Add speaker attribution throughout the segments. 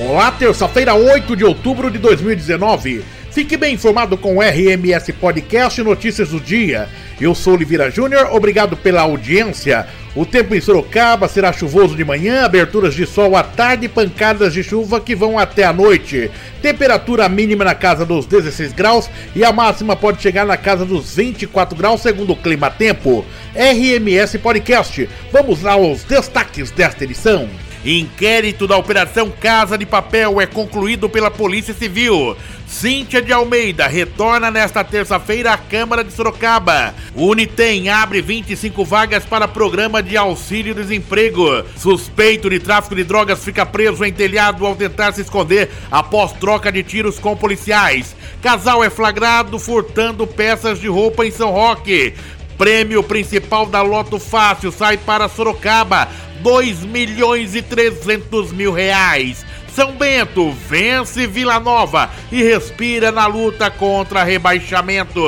Speaker 1: Olá, terça-feira, 8 de outubro de 2019. Fique bem informado com o RMS Podcast Notícias do Dia. Eu sou Oliveira Júnior, obrigado pela audiência. O tempo em Sorocaba será chuvoso de manhã, aberturas de sol à tarde e pancadas de chuva que vão até a noite. Temperatura mínima na casa dos 16 graus e a máxima pode chegar na casa dos 24 graus, segundo o Clima Tempo. RMS Podcast. Vamos lá aos destaques desta edição. Inquérito da Operação Casa de Papel é concluído pela Polícia Civil. Cíntia de Almeida retorna nesta terça-feira à Câmara de Sorocaba. Unitem abre 25 vagas para programa de auxílio-desemprego. Suspeito de tráfico de drogas fica preso em telhado ao tentar se esconder após troca de tiros com policiais. Casal é flagrado furtando peças de roupa em São Roque. Prêmio principal da Loto Fácil sai para Sorocaba. 2 milhões e 300 mil reais. São Bento vence Vila Nova e respira na luta contra rebaixamento.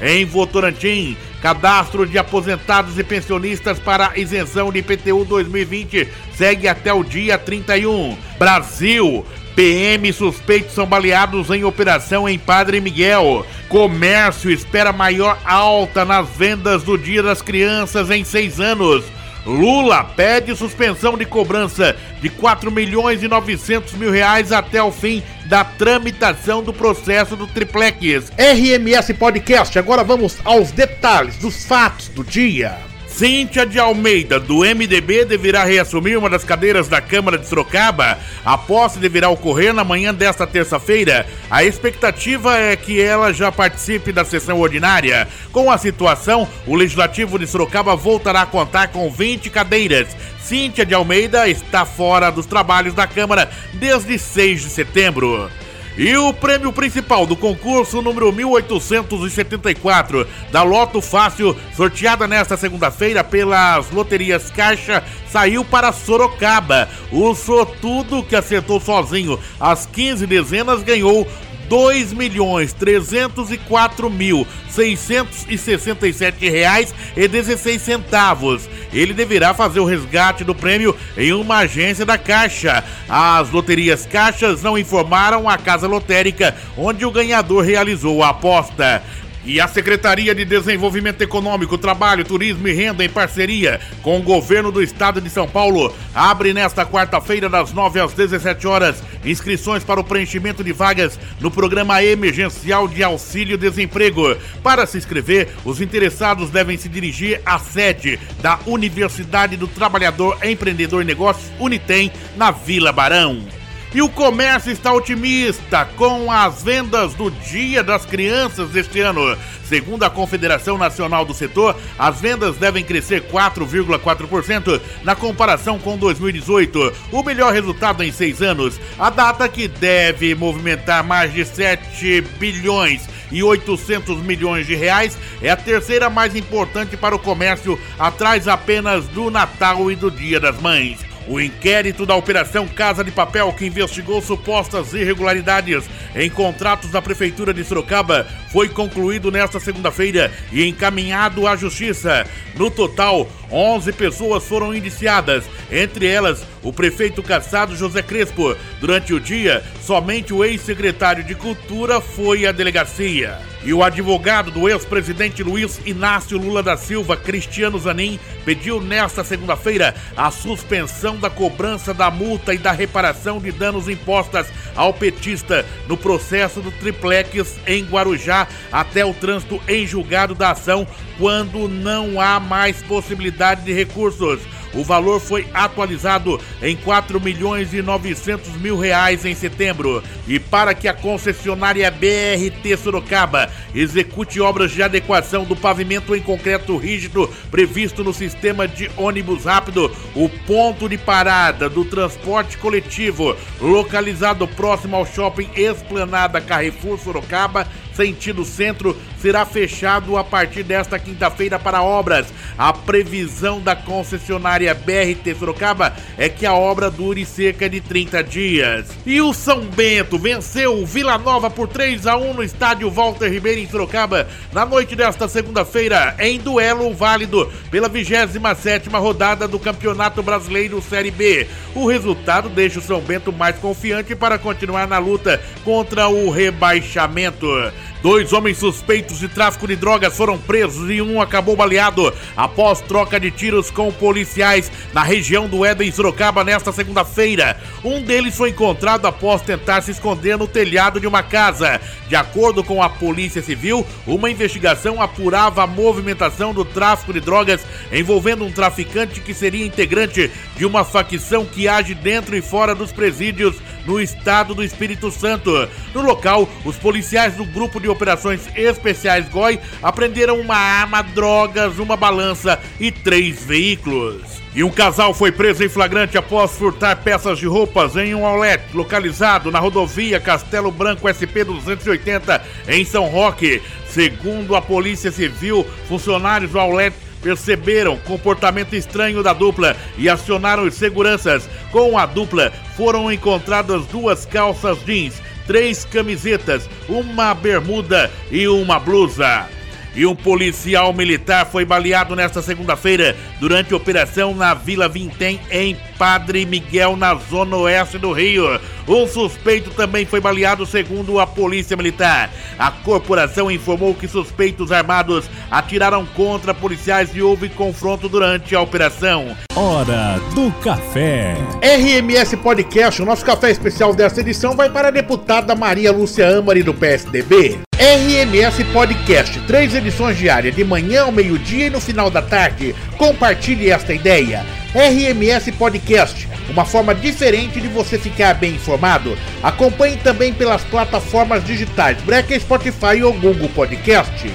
Speaker 1: Em Votorantim, cadastro de aposentados e pensionistas para isenção de IPTU 2020 segue até o dia 31. Brasil, PM suspeitos são baleados em operação em Padre Miguel. Comércio espera maior alta nas vendas do Dia das Crianças em seis anos. Lula pede suspensão de cobrança de 4 milhões e 900 mil reais até o fim da tramitação do processo do triplex. RMS Podcast, agora vamos aos detalhes dos fatos do dia. Cíntia de Almeida, do MDB, deverá reassumir uma das cadeiras da Câmara de Sorocaba. A posse deverá ocorrer na manhã desta terça-feira. A expectativa é que ela já participe da sessão ordinária. Com a situação, o Legislativo de Sorocaba voltará a contar com 20 cadeiras. Cíntia de Almeida está fora dos trabalhos da Câmara desde 6 de setembro. E o prêmio principal do concurso número 1874 da Loto Fácil, sorteada nesta segunda-feira pelas loterias Caixa, saiu para Sorocaba. O sortudo que acertou sozinho as 15 dezenas ganhou dois milhões trezentos e quatro mil seiscentos e sessenta e sete reais e dezesseis centavos. Ele deverá fazer o resgate do prêmio em uma agência da Caixa. As loterias Caixas não informaram a casa lotérica onde o ganhador realizou a aposta. E a Secretaria de Desenvolvimento Econômico, Trabalho, Turismo e Renda, em parceria com o governo do estado de São Paulo, abre nesta quarta-feira, das 9 às 17 horas, inscrições para o preenchimento de vagas no programa emergencial de auxílio desemprego. Para se inscrever, os interessados devem se dirigir à sede da Universidade do Trabalhador Empreendedor e Negócios Unitem, na Vila Barão. E o comércio está otimista com as vendas do Dia das Crianças deste ano. Segundo a Confederação Nacional do Setor, as vendas devem crescer 4,4% na comparação com 2018, o melhor resultado em seis anos. A data que deve movimentar mais de 7 bilhões e 800 milhões de reais é a terceira mais importante para o comércio, atrás apenas do Natal e do Dia das Mães. O inquérito da Operação Casa de Papel, que investigou supostas irregularidades em contratos da Prefeitura de Sorocaba, foi concluído nesta segunda-feira e encaminhado à Justiça. No total, 11 pessoas foram indiciadas, entre elas o prefeito caçado José Crespo. Durante o dia, somente o ex-secretário de Cultura foi à delegacia. E o advogado do ex-presidente Luiz Inácio Lula da Silva, Cristiano Zanin, pediu nesta segunda-feira a suspensão da cobrança da multa e da reparação de danos impostas ao petista no processo do triplex em Guarujá até o trânsito em julgado da ação quando não há mais possibilidade de recursos. O valor foi atualizado em 4 milhões e 900 mil reais em setembro. E para que a concessionária BRT Sorocaba execute obras de adequação do pavimento em concreto rígido previsto no sistema de ônibus rápido, o ponto de parada do transporte coletivo, localizado próximo ao shopping Esplanada Carrefour Sorocaba, sentido centro, será fechado a partir desta quinta-feira para obras. A previsão da concessionária BRT Sorocaba é que a obra dure cerca de 30 dias. E o São Bento venceu o Vila Nova por 3 a 1 no estádio Walter Ribeiro em Sorocaba na noite desta segunda-feira em duelo válido pela 27ª rodada do Campeonato Brasileiro Série B. O resultado deixa o São Bento mais confiante para continuar na luta contra o rebaixamento. Dois homens suspeitos de tráfico de drogas foram presos e um acabou baleado após troca de tiros com policiais na região do Éden Sorocaba nesta segunda-feira. Um deles foi encontrado após tentar se esconder no telhado de uma casa. De acordo com a Polícia Civil, uma investigação apurava a movimentação do tráfico de drogas envolvendo um traficante que seria integrante de uma facção que age dentro e fora dos presídios no estado do Espírito Santo. No local, os policiais do grupo de operações especiais GOI apreenderam uma arma, drogas, uma balança e três veículos. E um casal foi preso em flagrante após furtar peças de roupas em um outlet localizado na rodovia Castelo Branco SP 280 em São Roque. Segundo a Polícia Civil, funcionários do outlet perceberam comportamento estranho da dupla e acionaram os seguranças. Com a dupla foram encontradas duas calças jeans, três camisetas, uma bermuda e uma blusa. E um policial militar foi baleado nesta segunda-feira durante operação na Vila Vintém, em Padre Miguel, na zona oeste do Rio. Um suspeito também foi baleado, segundo a Polícia Militar. A corporação informou que suspeitos armados atiraram contra policiais e houve confronto durante a operação.
Speaker 2: Hora do café.
Speaker 1: RMS Podcast, o nosso café especial desta edição vai para a deputada Maria Lúcia Amari do PSDB. RMS Podcast, três edições diárias, de manhã ao meio-dia e no final da tarde. Compartilhe esta ideia. RMS Podcast, uma forma diferente de você ficar bem informado. Acompanhe também pelas plataformas digitais Breca, Spotify ou Google Podcast.